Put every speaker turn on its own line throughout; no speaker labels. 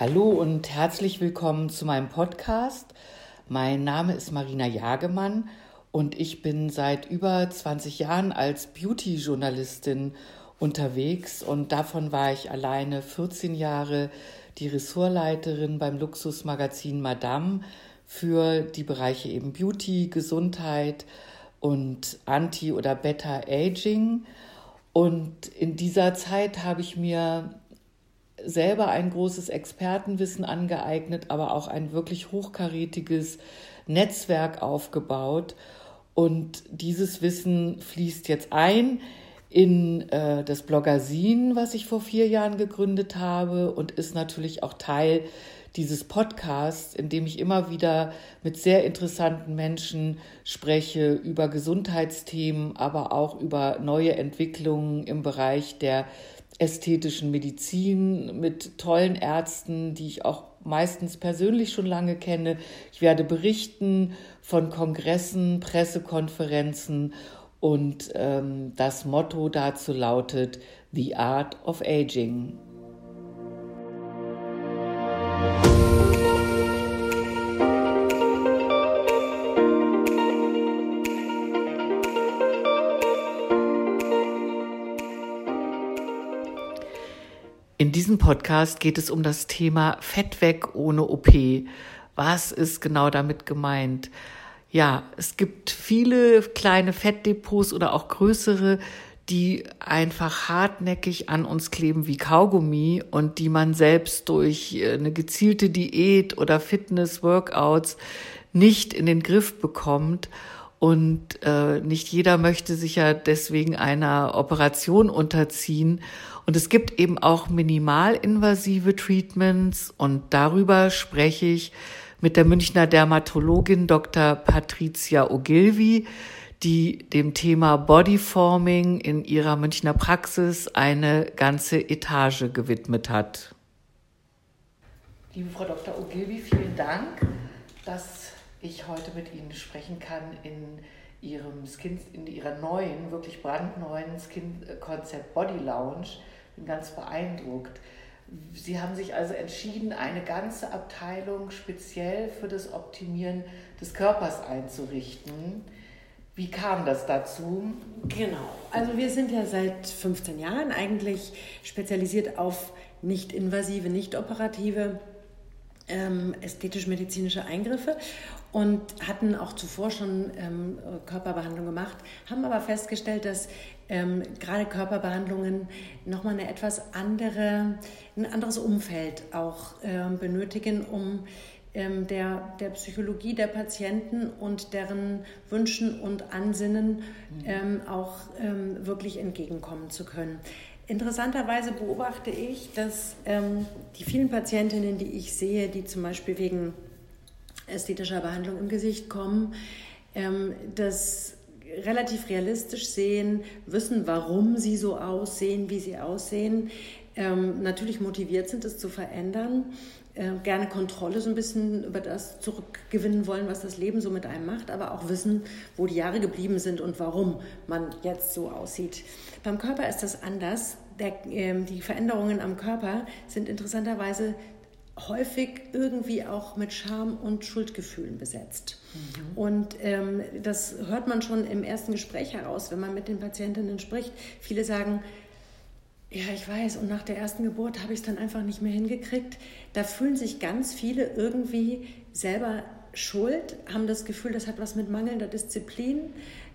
Hallo und herzlich willkommen zu meinem Podcast. Mein Name ist Marina Jagemann und ich bin seit über 20 Jahren als Beauty-Journalistin unterwegs und davon war ich alleine 14 Jahre die Ressortleiterin beim Luxusmagazin Madame für die Bereiche eben Beauty, Gesundheit und Anti- oder Beta-Aging. Und in dieser Zeit habe ich mir selber ein großes Expertenwissen angeeignet, aber auch ein wirklich hochkarätiges Netzwerk aufgebaut. Und dieses Wissen fließt jetzt ein in äh, das Bloggersin, was ich vor vier Jahren gegründet habe und ist natürlich auch Teil dieses Podcasts, in dem ich immer wieder mit sehr interessanten Menschen spreche über Gesundheitsthemen, aber auch über neue Entwicklungen im Bereich der ästhetischen Medizin mit tollen Ärzten, die ich auch meistens persönlich schon lange kenne. Ich werde berichten von Kongressen, Pressekonferenzen und ähm, das Motto dazu lautet The Art of Aging. Diesem Podcast geht es um das Thema Fett weg ohne OP. Was ist genau damit gemeint? Ja, es gibt viele kleine Fettdepots oder auch größere, die einfach hartnäckig an uns kleben wie Kaugummi und die man selbst durch äh, eine gezielte Diät oder Fitness-Workouts nicht in den Griff bekommt. Und äh, nicht jeder möchte sich ja deswegen einer Operation unterziehen. Und es gibt eben auch minimalinvasive Treatments und darüber spreche ich mit der Münchner Dermatologin Dr. Patricia Ogilvy, die dem Thema Bodyforming in ihrer Münchner Praxis eine ganze Etage gewidmet hat. Liebe Frau Dr. Ogilvy, vielen Dank, dass ich heute mit Ihnen sprechen kann in Ihrem Skin, in Ihrer neuen, wirklich brandneuen Skin-Konzept Body Lounge bin ganz beeindruckt. Sie haben sich also entschieden, eine ganze Abteilung speziell für das Optimieren des Körpers einzurichten. Wie kam das dazu?
Genau, also wir sind ja seit 15 Jahren eigentlich spezialisiert auf nicht invasive, nicht operative ähm, ästhetisch-medizinische Eingriffe und hatten auch zuvor schon ähm, Körperbehandlung gemacht, haben aber festgestellt, dass ähm, gerade Körperbehandlungen nochmal eine etwas andere, ein anderes Umfeld auch ähm, benötigen, um ähm, der, der Psychologie der Patienten und deren Wünschen und Ansinnen mhm. auch ähm, wirklich entgegenkommen zu können. Interessanterweise beobachte ich, dass ähm, die vielen Patientinnen, die ich sehe, die zum Beispiel wegen ästhetischer Behandlung im Gesicht kommen, ähm, das relativ realistisch sehen, wissen, warum sie so aussehen, wie sie aussehen, ähm, natürlich motiviert sind, es zu verändern, äh, gerne Kontrolle so ein bisschen über das zurückgewinnen wollen, was das Leben so mit einem macht, aber auch wissen, wo die Jahre geblieben sind und warum man jetzt so aussieht. Beim Körper ist das anders. Der, äh, die Veränderungen am Körper sind interessanterweise häufig irgendwie auch mit Scham und Schuldgefühlen besetzt. Mhm. Und ähm, das hört man schon im ersten Gespräch heraus, wenn man mit den Patientinnen spricht. Viele sagen, ja, ich weiß, und nach der ersten Geburt habe ich es dann einfach nicht mehr hingekriegt. Da fühlen sich ganz viele irgendwie selber schuld, haben das Gefühl, das hat was mit mangelnder Disziplin,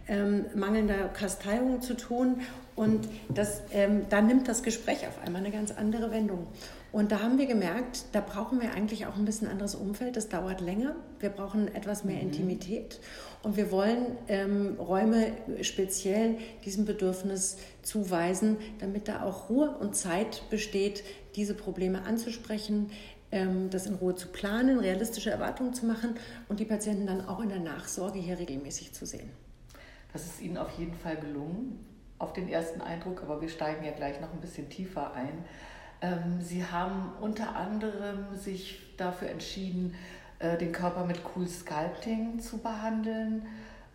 ähm, mangelnder Kasteiung zu tun. Und das, ähm, da nimmt das Gespräch auf einmal eine ganz andere Wendung. Und da haben wir gemerkt, da brauchen wir eigentlich auch ein bisschen anderes Umfeld. Das dauert länger. Wir brauchen etwas mehr mhm. Intimität. Und wir wollen ähm, Räume speziell diesem Bedürfnis zuweisen, damit da auch Ruhe und Zeit besteht, diese Probleme anzusprechen, ähm, das in Ruhe zu planen, realistische Erwartungen zu machen und die Patienten dann auch in der Nachsorge hier regelmäßig zu sehen.
Das ist Ihnen auf jeden Fall gelungen, auf den ersten Eindruck, aber wir steigen ja gleich noch ein bisschen tiefer ein. Ähm, Sie haben unter anderem sich dafür entschieden, äh, den Körper mit Cool Sculpting zu behandeln.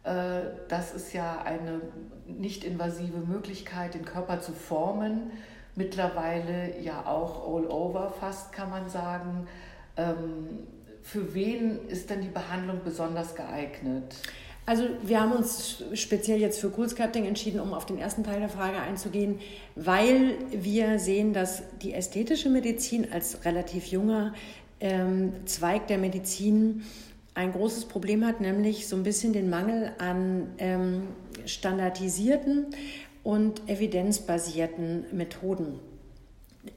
Äh, das ist ja eine nicht invasive Möglichkeit, den Körper zu formen mittlerweile ja auch all over fast, kann man sagen. Ähm, für wen ist denn die Behandlung besonders geeignet?
Also wir haben uns speziell jetzt für Cool Sculpting entschieden, um auf den ersten Teil der Frage einzugehen, weil wir sehen, dass die ästhetische Medizin als relativ junger ähm, Zweig der Medizin ein großes Problem hat, nämlich so ein bisschen den Mangel an ähm, standardisierten und evidenzbasierten Methoden.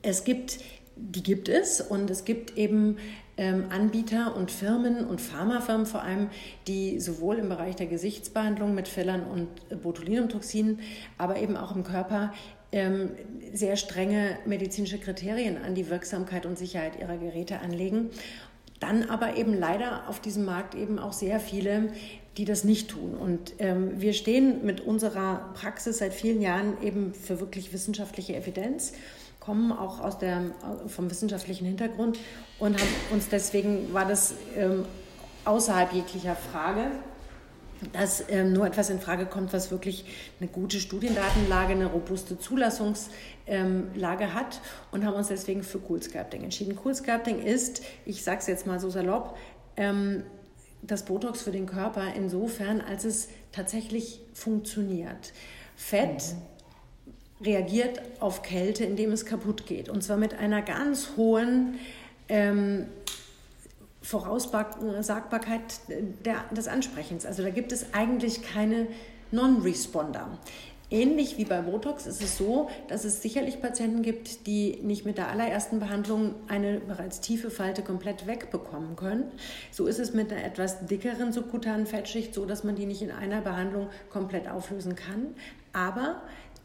Es gibt, die gibt es und es gibt eben ähm, Anbieter und Firmen und Pharmafirmen vor allem, die sowohl im Bereich der Gesichtsbehandlung mit Fillern und Botulinumtoxinen, aber eben auch im Körper ähm, sehr strenge medizinische Kriterien an die Wirksamkeit und Sicherheit ihrer Geräte anlegen. Dann aber eben leider auf diesem Markt eben auch sehr viele, die das nicht tun. Und ähm, wir stehen mit unserer Praxis seit vielen Jahren eben für wirklich wissenschaftliche Evidenz kommen auch aus der, vom wissenschaftlichen Hintergrund und haben uns deswegen war das ähm, außerhalb jeglicher Frage, dass ähm, nur etwas in Frage kommt, was wirklich eine gute Studiendatenlage, eine robuste Zulassungslage ähm, hat und haben uns deswegen für Cool Sculpting entschieden. Cool Sculpting ist, ich sage es jetzt mal so salopp, ähm, das Botox für den Körper insofern, als es tatsächlich funktioniert. Fett mhm reagiert auf Kälte, indem es kaputt geht. Und zwar mit einer ganz hohen ähm, Voraussagbarkeit der, des Ansprechens. Also da gibt es eigentlich keine Non-Responder. Ähnlich wie bei Botox ist es so, dass es sicherlich Patienten gibt, die nicht mit der allerersten Behandlung eine bereits tiefe Falte komplett wegbekommen können. So ist es mit einer etwas dickeren subkutanen Fettschicht so, dass man die nicht in einer Behandlung komplett auflösen kann. Aber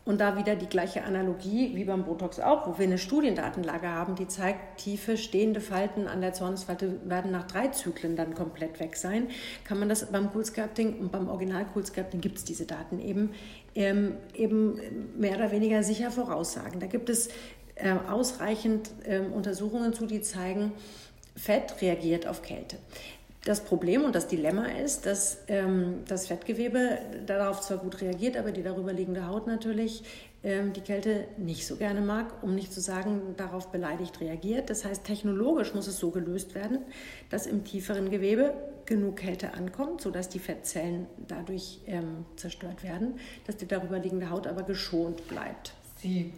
und da wieder die gleiche Analogie wie beim Botox auch, wo wir eine Studiendatenlage haben, die zeigt, tiefe stehende Falten an der Zornesfalte werden nach drei Zyklen dann komplett weg sein, kann man das beim Coolsculpting und beim Original Coolsculpting gibt es diese Daten eben, ähm, eben mehr oder weniger sicher voraussagen. Da gibt es äh, ausreichend äh, Untersuchungen zu, die zeigen, Fett reagiert auf Kälte. Das Problem und das Dilemma ist, dass ähm, das Fettgewebe darauf zwar gut reagiert, aber die darüber liegende Haut natürlich ähm, die Kälte nicht so gerne mag, um nicht zu sagen, darauf beleidigt reagiert. Das heißt, technologisch muss es so gelöst werden, dass im tieferen Gewebe genug Kälte ankommt, sodass die Fettzellen dadurch ähm, zerstört werden, dass die darüber liegende Haut aber geschont bleibt.
Sie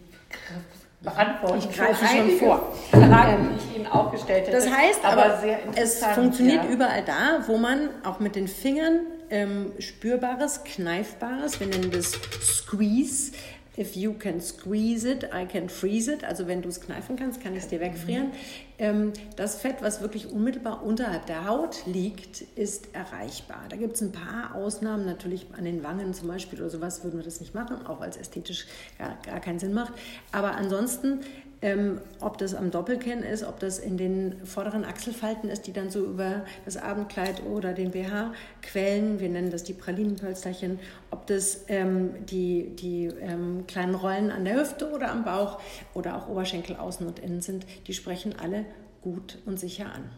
beantworten.
Ich greife schon vor.
Fragen, die ich Ihnen auch gestellt hätte.
Das heißt, aber, aber es funktioniert ja. überall da, wo man auch mit den Fingern ähm, spürbares, kneifbares, wir nennen das Squeeze, If you can squeeze it, I can freeze it. Also wenn du es kneifen kannst, kann ich es dir wegfrieren. Mhm. Das Fett, was wirklich unmittelbar unterhalb der Haut liegt, ist erreichbar. Da gibt es ein paar Ausnahmen, natürlich an den Wangen zum Beispiel oder sowas würden wir das nicht machen, auch weil es ästhetisch gar, gar keinen Sinn macht. Aber ansonsten ähm, ob das am Doppelkinn ist, ob das in den vorderen Achselfalten ist, die dann so über das Abendkleid oder den BH quellen. Wir nennen das die Pralinenpölsterchen. Ob das ähm, die, die ähm, kleinen Rollen an der Hüfte oder am Bauch oder auch Oberschenkel außen und innen sind, die sprechen alle gut und sicher an.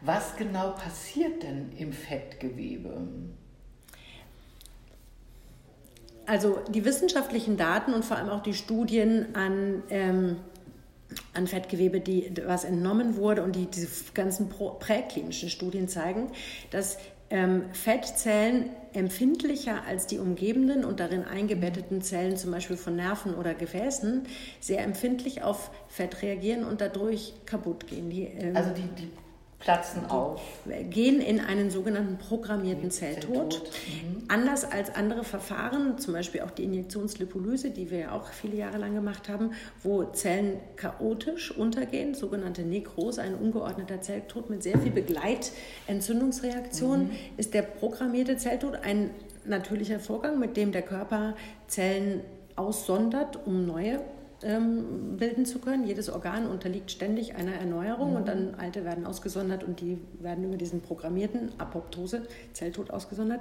Was genau passiert denn im Fettgewebe?
Also die wissenschaftlichen Daten und vor allem auch die Studien an ähm, an Fettgewebe, die, was entnommen wurde und die diese ganzen präklinischen Studien zeigen, dass ähm, Fettzellen empfindlicher als die umgebenden und darin eingebetteten Zellen, zum Beispiel von Nerven oder Gefäßen, sehr empfindlich auf Fett reagieren und dadurch kaputt gehen.
Die, ähm, also die, die platzen auf.
Gehen in einen sogenannten programmierten Zelltod. Mhm. Anders als andere Verfahren, zum Beispiel auch die Injektionslipolyse, die wir ja auch viele Jahre lang gemacht haben, wo Zellen chaotisch untergehen, sogenannte Nekrose, ein ungeordneter Zelltod mit sehr viel Begleitentzündungsreaktion, mhm. ist der programmierte Zelltod ein natürlicher Vorgang, mit dem der Körper Zellen aussondert, um neue ähm, bilden zu können. Jedes Organ unterliegt ständig einer Erneuerung mhm. und dann alte werden ausgesondert und die werden über diesen programmierten Apoptose, Zelltod ausgesondert.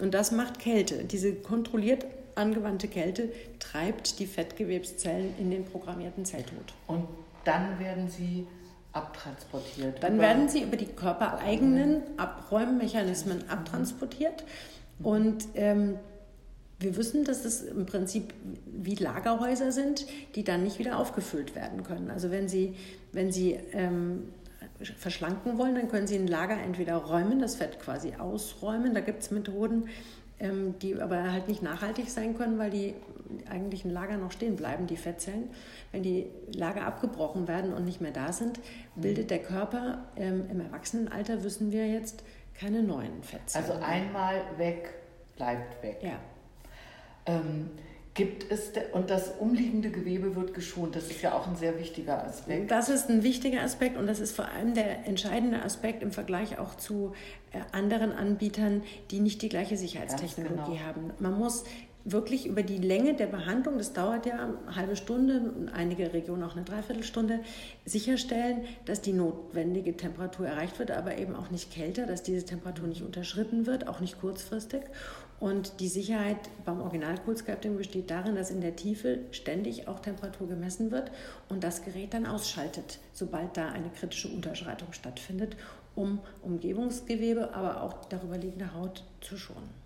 Und das macht Kälte. Diese kontrolliert angewandte Kälte treibt die Fettgewebszellen in den programmierten Zelltod.
Und dann werden sie abtransportiert.
Dann werden sie über die körpereigenen Abräummechanismen abtransportiert. Und ähm, wir wissen, dass es im Prinzip wie Lagerhäuser sind, die dann nicht wieder aufgefüllt werden können. Also wenn Sie, wenn Sie ähm, verschlanken wollen, dann können Sie ein Lager entweder räumen, das Fett quasi ausräumen. Da gibt es Methoden, ähm, die aber halt nicht nachhaltig sein können, weil die eigentlichen Lager noch stehen bleiben, die Fettzellen. Wenn die Lager abgebrochen werden und nicht mehr da sind, bildet der Körper ähm, im Erwachsenenalter, wissen wir jetzt, keine neuen Fettzellen.
Also einmal weg, bleibt weg.
Ja.
Ähm, gibt es, und das umliegende Gewebe wird geschont. Das ist ja auch ein sehr wichtiger Aspekt.
Das ist ein wichtiger Aspekt und das ist vor allem der entscheidende Aspekt im Vergleich auch zu äh, anderen Anbietern, die nicht die gleiche Sicherheitstechnologie genau. haben. Man muss wirklich über die Länge der Behandlung, das dauert ja eine halbe Stunde, einige Regionen auch eine Dreiviertelstunde, sicherstellen, dass die notwendige Temperatur erreicht wird, aber eben auch nicht kälter, dass diese Temperatur nicht unterschritten wird, auch nicht kurzfristig. Und die Sicherheit beim Original Cool Sculpting besteht darin, dass in der Tiefe ständig auch Temperatur gemessen wird und das Gerät dann ausschaltet, sobald da eine kritische Unterschreitung stattfindet, um Umgebungsgewebe, aber auch darüber liegende Haut zu schonen.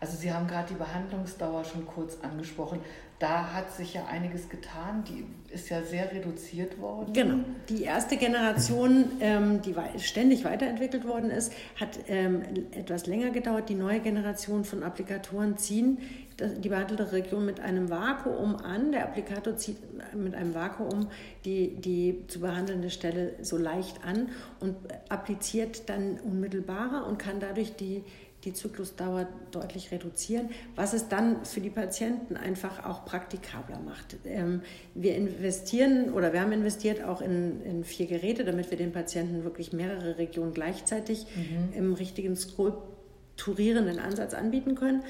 Also Sie haben gerade die Behandlungsdauer schon kurz angesprochen. Da hat sich ja einiges getan. Die ist ja sehr reduziert worden.
Genau. Die erste Generation, ähm, die ständig weiterentwickelt worden ist, hat ähm, etwas länger gedauert. Die neue Generation von Applikatoren ziehen die behandelte Region mit einem Vakuum an. Der Applikator zieht mit einem Vakuum die, die zu behandelnde Stelle so leicht an und appliziert dann unmittelbarer und kann dadurch die die Zyklusdauer deutlich reduzieren, was es dann für die Patienten einfach auch praktikabler macht. Ähm, wir investieren oder wir haben investiert auch in, in vier Geräte, damit wir den Patienten wirklich mehrere Regionen gleichzeitig mhm. im richtigen skulpturierenden Ansatz anbieten können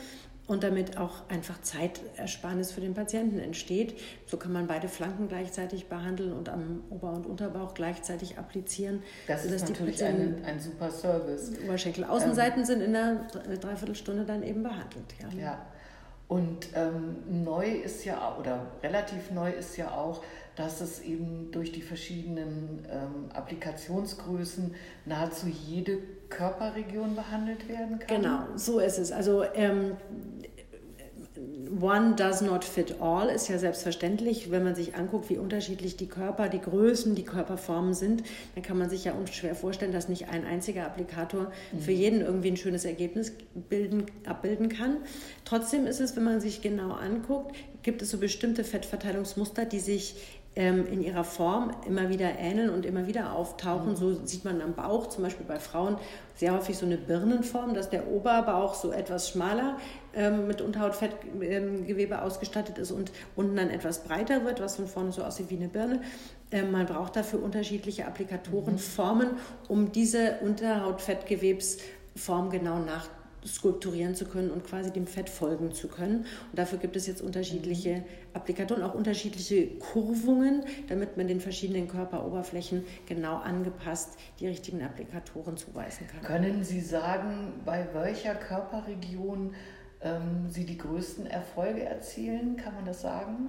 und damit auch einfach Zeitersparnis für den Patienten entsteht. So kann man beide Flanken gleichzeitig behandeln und am Ober- und Unterbauch gleichzeitig applizieren.
Das ist natürlich ein, ein super Service.
Oberschenkel, Außenseiten ähm, sind in einer Dreiviertelstunde dann eben behandelt.
Ja. ja. Und ähm, neu ist ja, oder relativ neu ist ja auch, dass es eben durch die verschiedenen ähm, Applikationsgrößen nahezu jede Körperregion behandelt werden kann.
Genau, so ist es. Also ähm, One does not fit all ist ja selbstverständlich. Wenn man sich anguckt, wie unterschiedlich die Körper, die Größen, die Körperformen sind, dann kann man sich ja unschwer vorstellen, dass nicht ein einziger Applikator mhm. für jeden irgendwie ein schönes Ergebnis bilden, abbilden kann. Trotzdem ist es, wenn man sich genau anguckt, gibt es so bestimmte Fettverteilungsmuster, die sich in ihrer Form immer wieder ähneln und immer wieder auftauchen. Mhm. So sieht man am Bauch, zum Beispiel bei Frauen, sehr häufig so eine Birnenform, dass der Oberbauch so etwas schmaler ähm, mit Unterhautfettgewebe ähm, ausgestattet ist und unten dann etwas breiter wird, was von vorne so aussieht wie eine Birne. Ähm, man braucht dafür unterschiedliche Applikatorenformen, um diese Unterhautfettgewebsform genau nach skulpturieren zu können und quasi dem Fett folgen zu können. Und dafür gibt es jetzt unterschiedliche mhm. Applikationen, auch unterschiedliche Kurvungen, damit man den verschiedenen Körperoberflächen genau angepasst die richtigen Applikatoren zuweisen kann.
Können Sie sagen, bei welcher Körperregion ähm, Sie die größten Erfolge erzielen? Kann man das sagen?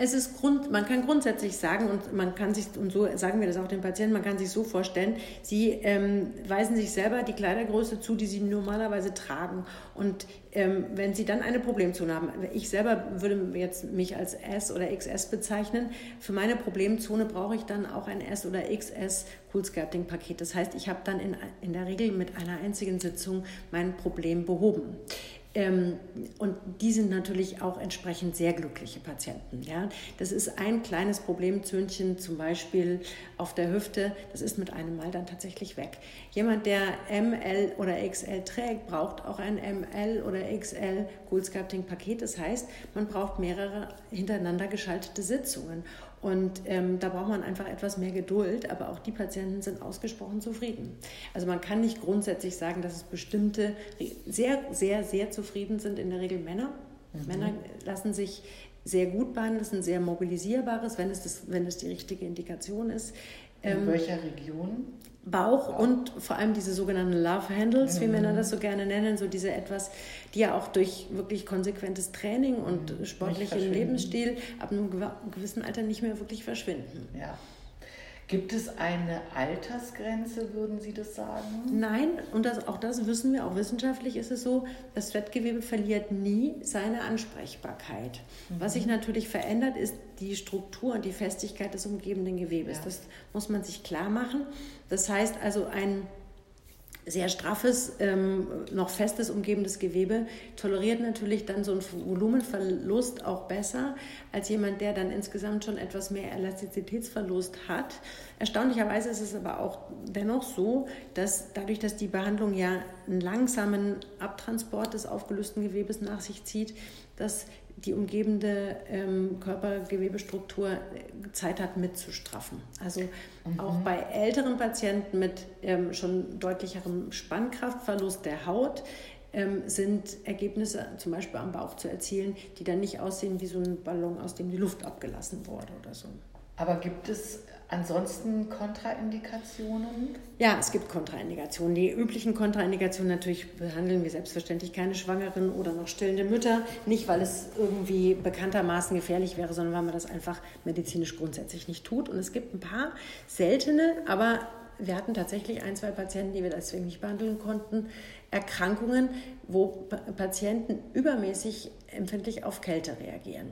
Es ist Grund, man kann grundsätzlich sagen, und man kann sich, und so sagen wir das auch den Patienten, man kann sich so vorstellen, sie ähm, weisen sich selber die Kleidergröße zu, die sie normalerweise tragen. Und ähm, wenn sie dann eine Problemzone haben, ich selber würde jetzt mich als S oder XS bezeichnen, für meine Problemzone brauche ich dann auch ein S oder XS Cool Sculpting Paket. Das heißt, ich habe dann in, in der Regel mit einer einzigen Sitzung mein Problem behoben. Ähm, und die sind natürlich auch entsprechend sehr glückliche Patienten. Ja? Das ist ein kleines Problemzöhnchen, zum Beispiel auf der Hüfte, das ist mit einem Mal dann tatsächlich weg. Jemand, der ML oder XL trägt, braucht auch ein ML oder XL Cool Sculpting Paket. Das heißt, man braucht mehrere hintereinander geschaltete Sitzungen. Und ähm, da braucht man einfach etwas mehr Geduld, aber auch die Patienten sind ausgesprochen zufrieden. Also man kann nicht grundsätzlich sagen, dass es bestimmte sehr, sehr, sehr zufrieden sind, in der Regel Männer. Mhm. Männer lassen sich sehr gut ist ein sehr mobilisierbares, wenn es, das, wenn es die richtige Indikation ist.
In ähm, welcher Region?
Bauch wow. und vor allem diese sogenannten Love Handles, mhm. wie Männer das so gerne nennen, so diese etwas, die ja auch durch wirklich konsequentes Training und mhm. sportlichen Lebensstil ab einem gewissen Alter nicht mehr wirklich verschwinden.
Ja. Gibt es eine Altersgrenze, würden Sie das sagen?
Nein, und das, auch das wissen wir, auch wissenschaftlich ist es so, das Fettgewebe verliert nie seine Ansprechbarkeit. Mhm. Was sich natürlich verändert, ist die Struktur und die Festigkeit des umgebenden Gewebes. Ja. Das muss man sich klar machen. Das heißt also, ein sehr straffes, ähm, noch festes umgebendes Gewebe toleriert natürlich dann so einen Volumenverlust auch besser als jemand, der dann insgesamt schon etwas mehr Elastizitätsverlust hat. Erstaunlicherweise ist es aber auch dennoch so, dass dadurch, dass die Behandlung ja einen langsamen Abtransport des aufgelösten Gewebes nach sich zieht, dass die umgebende ähm, Körpergewebestruktur äh, Zeit hat mitzustraffen. Also mhm. auch bei älteren Patienten mit ähm, schon deutlicherem Spannkraftverlust der Haut ähm, sind Ergebnisse zum Beispiel am Bauch zu erzielen, die dann nicht aussehen wie so ein Ballon, aus dem die Luft abgelassen wurde oder so.
Aber gibt es Ansonsten Kontraindikationen?
Ja, es gibt Kontraindikationen. Die üblichen Kontraindikationen natürlich behandeln wir selbstverständlich keine Schwangeren oder noch stillende Mütter. Nicht, weil es irgendwie bekanntermaßen gefährlich wäre, sondern weil man das einfach medizinisch grundsätzlich nicht tut. Und es gibt ein paar seltene, aber wir hatten tatsächlich ein, zwei Patienten, die wir deswegen nicht behandeln konnten, Erkrankungen, wo Patienten übermäßig empfindlich auf Kälte reagieren.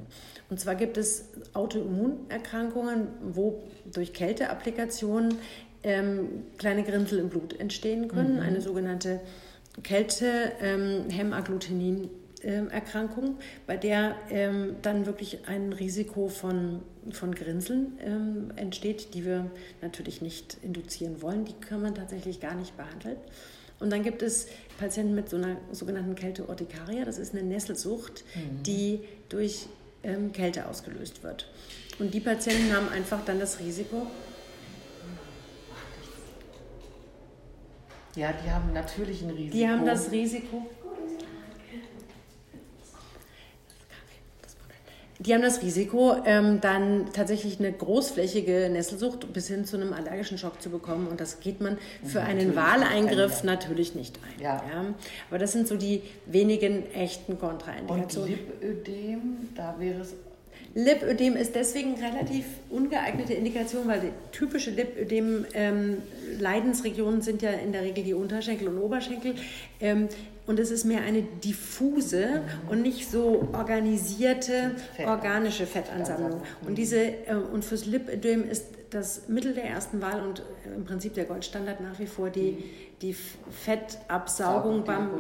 Und zwar gibt es Autoimmunerkrankungen, wo durch Kälteapplikationen ähm, kleine Grinsel im Blut entstehen können, mhm. eine sogenannte Kälte-Hämagglutenin. Ähm, Erkrankung, bei der ähm, dann wirklich ein Risiko von, von Grinseln ähm, entsteht, die wir natürlich nicht induzieren wollen. Die kann man tatsächlich gar nicht behandeln. Und dann gibt es Patienten mit so einer sogenannten Kälte-Urtikaria. Das ist eine Nesselsucht, mhm. die durch ähm, Kälte ausgelöst wird. Und die Patienten haben einfach dann das Risiko.
Ja, die haben natürlich ein Risiko.
Die haben das Risiko. Die haben das Risiko, ähm, dann tatsächlich eine großflächige Nesselsucht bis hin zu einem allergischen Schock zu bekommen. Und das geht man für einen Wahleingriff natürlich nicht ein. Ja. ja. Aber das sind so die wenigen echten Kontraindikationen.
Und Lipödem, da wäre es
Lipödem ist deswegen relativ ungeeignete Indikation, weil die typische Lipödem-Leidensregionen ähm, sind ja in der Regel die Unterschenkel und Oberschenkel. Ähm, und es ist mehr eine diffuse mhm. und nicht so organisierte Fett. organische Fettansammlung. Und diese äh, und fürs Lipödem ist das Mittel der ersten Wahl und äh, im Prinzip der Goldstandard nach wie vor die, die Fettabsaugung beim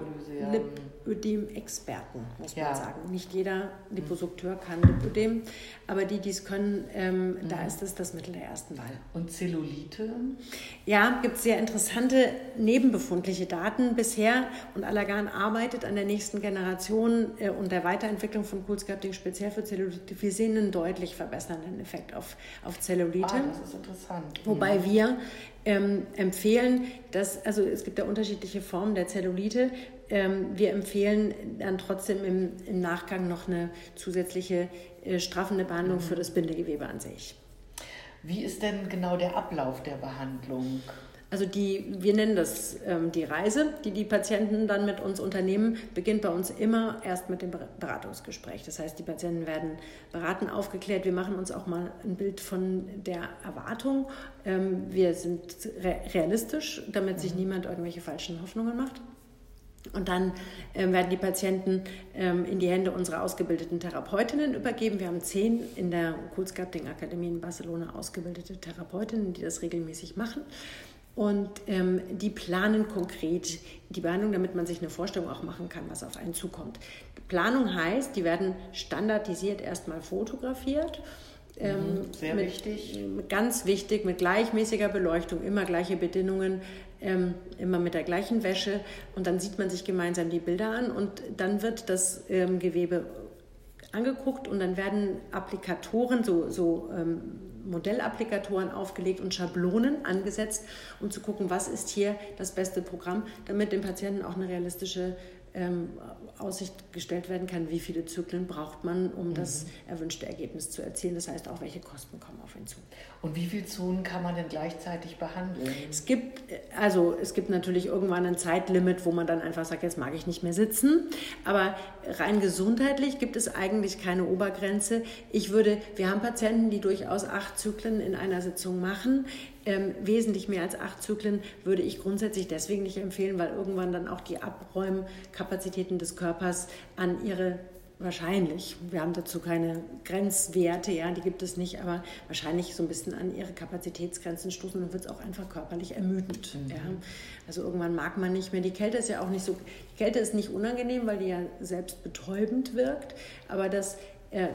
ja. Lipödem-Experten, muss ja. man sagen. Nicht jeder Liposukteur kann Lipödem, aber die, die es können, ähm, mhm. da ist es das Mittel der ersten Wahl.
Und Zellulite?
Ja, gibt es sehr interessante nebenbefundliche Daten bisher und Allergan arbeitet an der nächsten Generation äh, und der Weiterentwicklung von Coolsculpting speziell für Zellulite. Wir sehen einen deutlich verbessernden Effekt auf, auf Zellulite. Ah,
das ist interessant.
Wobei mhm. wir ähm, empfehlen, dass, also es gibt ja unterschiedliche Formen der Zellulite. Ähm, wir empfehlen dann trotzdem im, im Nachgang noch eine zusätzliche äh, straffende Behandlung mhm. für das Bindegewebe an sich.
Wie ist denn genau der Ablauf der Behandlung?
Also die, wir nennen das ähm, die Reise, die die Patienten dann mit uns unternehmen, beginnt bei uns immer erst mit dem Beratungsgespräch. Das heißt, die Patienten werden beraten, aufgeklärt. Wir machen uns auch mal ein Bild von der Erwartung. Ähm, wir sind re realistisch, damit sich mhm. niemand irgendwelche falschen Hoffnungen macht. Und dann ähm, werden die Patienten ähm, in die Hände unserer ausgebildeten Therapeutinnen übergeben. Wir haben zehn in der Coolsculpting Akademie in Barcelona ausgebildete Therapeutinnen, die das regelmäßig machen. Und ähm, die planen konkret die Behandlung, damit man sich eine Vorstellung auch machen kann, was auf einen zukommt. Planung heißt, die werden standardisiert erstmal fotografiert.
Ähm, mhm, Sehr mit, wichtig.
Ganz wichtig, mit gleichmäßiger Beleuchtung, immer gleiche Bedingungen, ähm, immer mit der gleichen Wäsche. Und dann sieht man sich gemeinsam die Bilder an und dann wird das ähm, Gewebe angeguckt und dann werden Applikatoren, so, so ähm, Modellapplikatoren aufgelegt und Schablonen angesetzt, um zu gucken, was ist hier das beste Programm, damit dem Patienten auch eine realistische ähm, Aussicht gestellt werden kann, wie viele Zyklen braucht man, um mhm. das erwünschte Ergebnis zu erzielen. Das heißt auch, welche Kosten kommen auf ihn zu.
Und wie viele Zonen kann man denn gleichzeitig behandeln?
Es gibt, also es gibt natürlich irgendwann ein Zeitlimit, wo man dann einfach sagt, jetzt mag ich nicht mehr sitzen. Aber rein gesundheitlich gibt es eigentlich keine Obergrenze. Ich würde, wir haben Patienten, die durchaus acht Zyklen in einer Sitzung machen. Ähm, wesentlich mehr als acht Zyklen würde ich grundsätzlich deswegen nicht empfehlen, weil irgendwann dann auch die Abräumkapazitäten des Körpers an ihre wahrscheinlich, wir haben dazu keine Grenzwerte, ja, die gibt es nicht, aber wahrscheinlich so ein bisschen an ihre Kapazitätsgrenzen stoßen und dann wird es auch einfach körperlich ermüdend. Mhm. Ja. Also irgendwann mag man nicht mehr. Die Kälte ist ja auch nicht so, die Kälte ist nicht unangenehm, weil die ja selbst betäubend wirkt, aber das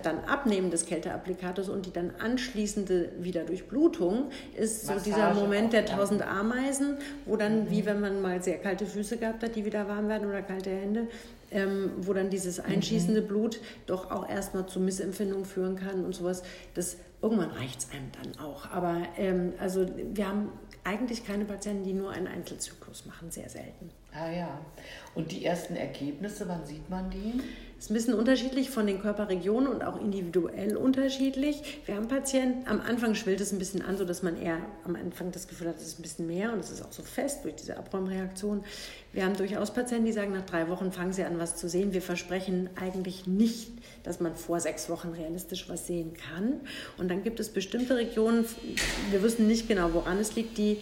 dann Abnehmen des Kälteapplikators und die dann anschließende Wiederdurchblutung ist Massage so dieser Moment der tausend Ameisen, wo dann, mhm. wie wenn man mal sehr kalte Füße gehabt hat, die wieder warm werden oder kalte Hände, ähm, wo dann dieses einschießende mhm. Blut doch auch erstmal zu Missempfindungen führen kann und sowas. Das, irgendwann reicht es einem dann auch. Aber ähm, also wir haben eigentlich keine Patienten, die nur einen Einzelzyklus machen, sehr selten.
Ah ja. Und die ersten Ergebnisse, wann sieht man die?
ist ein bisschen unterschiedlich von den Körperregionen und auch individuell unterschiedlich. Wir haben Patienten, am Anfang schwillt es ein bisschen an, sodass man eher am Anfang das Gefühl hat, es ist ein bisschen mehr und es ist auch so fest durch diese Abräumreaktion. Wir haben durchaus Patienten, die sagen, nach drei Wochen fangen sie an, was zu sehen. Wir versprechen eigentlich nicht, dass man vor sechs Wochen realistisch was sehen kann. Und dann gibt es bestimmte Regionen, wir wissen nicht genau, woran es liegt, die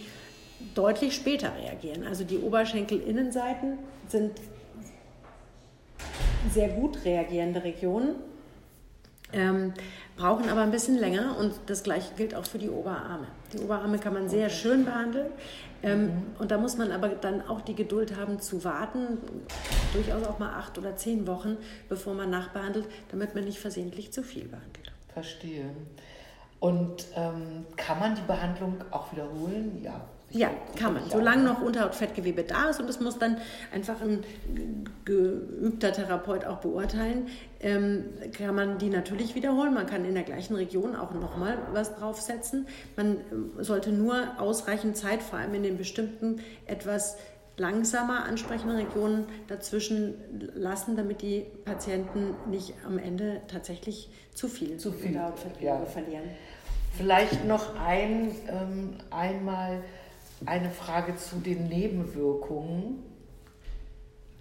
deutlich später reagieren. Also die Oberschenkelinnenseiten sind sehr gut reagierende Regionen, ähm, brauchen aber ein bisschen länger und das gleiche gilt auch für die Oberarme. Die Oberarme kann man sehr schön behandeln ähm, mhm. und da muss man aber dann auch die Geduld haben zu warten, durchaus auch mal acht oder zehn Wochen, bevor man nachbehandelt, damit man nicht versehentlich zu viel behandelt.
Verstehe. Und ähm, kann man die Behandlung auch wiederholen?
Ja, ja, kann man. Solange noch Unterhautfettgewebe da ist und das muss dann einfach ein geübter Therapeut auch beurteilen, ähm, kann man die natürlich wiederholen. Man kann in der gleichen Region auch nochmal was draufsetzen. Man ähm, sollte nur ausreichend Zeit, vor allem in den bestimmten etwas langsamer ansprechenden Regionen dazwischen lassen, damit die Patienten nicht am Ende tatsächlich zu viel,
zu viel. Unterhautfettgewebe ja. verlieren. Vielleicht noch ein, ähm, einmal eine Frage zu den Nebenwirkungen.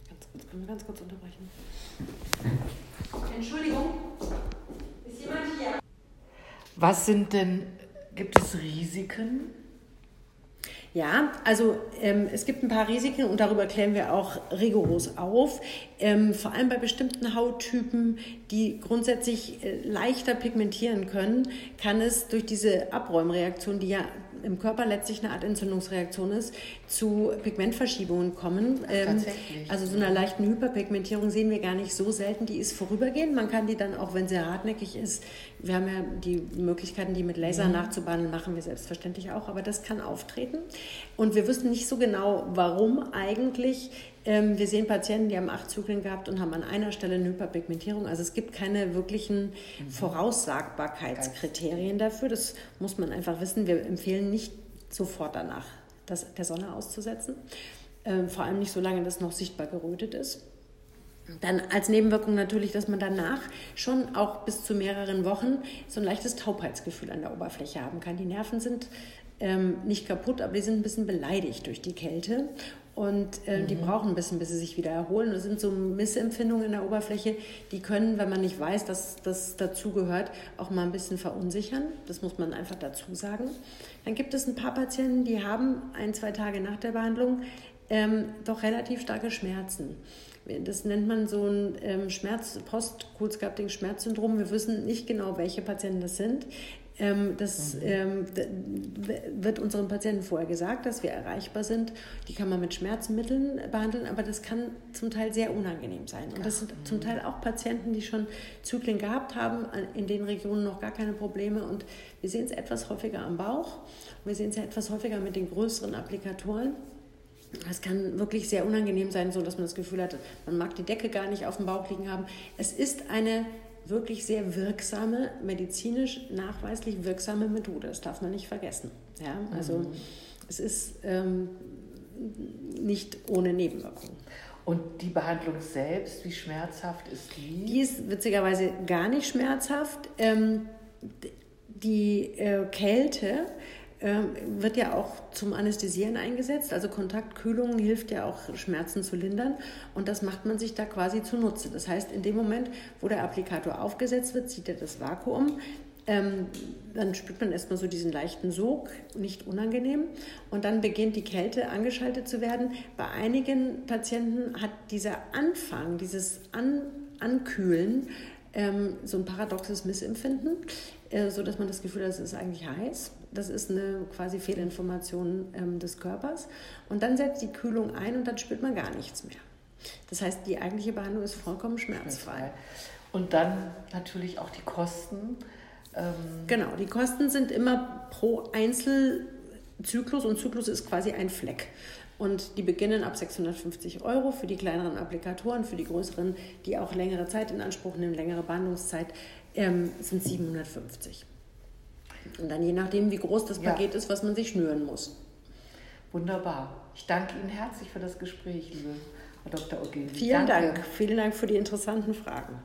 Ganz kurz, können wir ganz kurz unterbrechen? Entschuldigung, ist jemand hier?
Was sind denn, gibt es Risiken?
Ja, also ähm, es gibt ein paar Risiken und darüber klären wir auch rigoros auf. Ähm, vor allem bei bestimmten Hauttypen, die grundsätzlich äh, leichter pigmentieren können, kann es durch diese Abräumreaktion, die ja im Körper letztlich eine Art Entzündungsreaktion ist, zu Pigmentverschiebungen kommen. Ähm, also so einer leichten Hyperpigmentierung sehen wir gar nicht so selten. Die ist vorübergehend. Man kann die dann auch, wenn sie hartnäckig ist, wir haben ja die Möglichkeiten, die mit Laser mhm. nachzubehandeln, machen wir selbstverständlich auch, aber das kann auftreten. Und wir wissen nicht so genau, warum eigentlich. Ähm, wir sehen Patienten, die haben acht Zyklen gehabt und haben an einer Stelle eine Hyperpigmentierung. Also es gibt keine wirklichen mhm. Voraussagbarkeitskriterien dafür. Das muss man einfach wissen. Wir empfehlen nicht sofort danach, das der Sonne auszusetzen. Ähm, vor allem nicht so lange, das noch sichtbar gerötet ist. Dann als Nebenwirkung natürlich, dass man danach schon auch bis zu mehreren Wochen so ein leichtes Taubheitsgefühl an der Oberfläche haben kann. Die Nerven sind ähm, nicht kaputt, aber die sind ein bisschen beleidigt durch die Kälte. Und äh, mhm. die brauchen ein bisschen, bis sie sich wieder erholen. Das sind so Missempfindungen in der Oberfläche, die können, wenn man nicht weiß, dass das dazugehört, auch mal ein bisschen verunsichern. Das muss man einfach dazu sagen. Dann gibt es ein paar Patienten, die haben ein, zwei Tage nach der Behandlung ähm, doch relativ starke Schmerzen. Das nennt man so ein ähm, Schmerz, Post-Coolsculpting-Schmerzsyndrom. Wir wissen nicht genau, welche Patienten das sind. Ähm, das mhm. ähm, wird unseren Patienten vorher gesagt, dass wir erreichbar sind. Die kann man mit Schmerzmitteln behandeln, aber das kann zum Teil sehr unangenehm sein. Und das sind zum Teil auch Patienten, die schon Zyklen gehabt haben, in den Regionen noch gar keine Probleme. Und wir sehen es etwas häufiger am Bauch. Wir sehen es ja etwas häufiger mit den größeren Applikatoren. Das kann wirklich sehr unangenehm sein, so dass man das Gefühl hat, man mag die Decke gar nicht auf dem Bauch liegen haben. Es ist eine wirklich sehr wirksame, medizinisch nachweislich wirksame Methode. Das darf man nicht vergessen. Ja, also mhm. es ist ähm, nicht ohne Nebenwirkungen.
Und die Behandlung selbst, wie schmerzhaft ist die?
Die ist witzigerweise gar nicht schmerzhaft. Ähm, die äh, Kälte wird ja auch zum Anästhesieren eingesetzt. Also Kontaktkühlung hilft ja auch, Schmerzen zu lindern. Und das macht man sich da quasi zunutze. Das heißt, in dem Moment, wo der Applikator aufgesetzt wird, zieht er das Vakuum. Ähm, dann spürt man erstmal so diesen leichten Sog, nicht unangenehm. Und dann beginnt die Kälte angeschaltet zu werden. Bei einigen Patienten hat dieser Anfang, dieses An Ankühlen, ähm, so ein paradoxes Missempfinden, äh, so dass man das Gefühl hat, es ist eigentlich heiß. Das ist eine quasi Fehlinformation ähm, des Körpers. Und dann setzt die Kühlung ein und dann spürt man gar nichts mehr. Das heißt, die eigentliche Behandlung ist vollkommen schmerzfrei.
Und dann natürlich auch die Kosten.
Ähm genau, die Kosten sind immer pro Einzelzyklus und Zyklus ist quasi ein Fleck. Und die beginnen ab 650 Euro für die kleineren Applikatoren, für die größeren, die auch längere Zeit in Anspruch nehmen, längere Behandlungszeit, ähm, sind 750. Und dann je nachdem, wie groß das Paket ja. ist, was man sich schnüren muss.
Wunderbar. Ich danke Ihnen herzlich für das Gespräch, liebe Frau Dr. Ogilvy.
Vielen danke. Dank. Vielen Dank für die interessanten Fragen.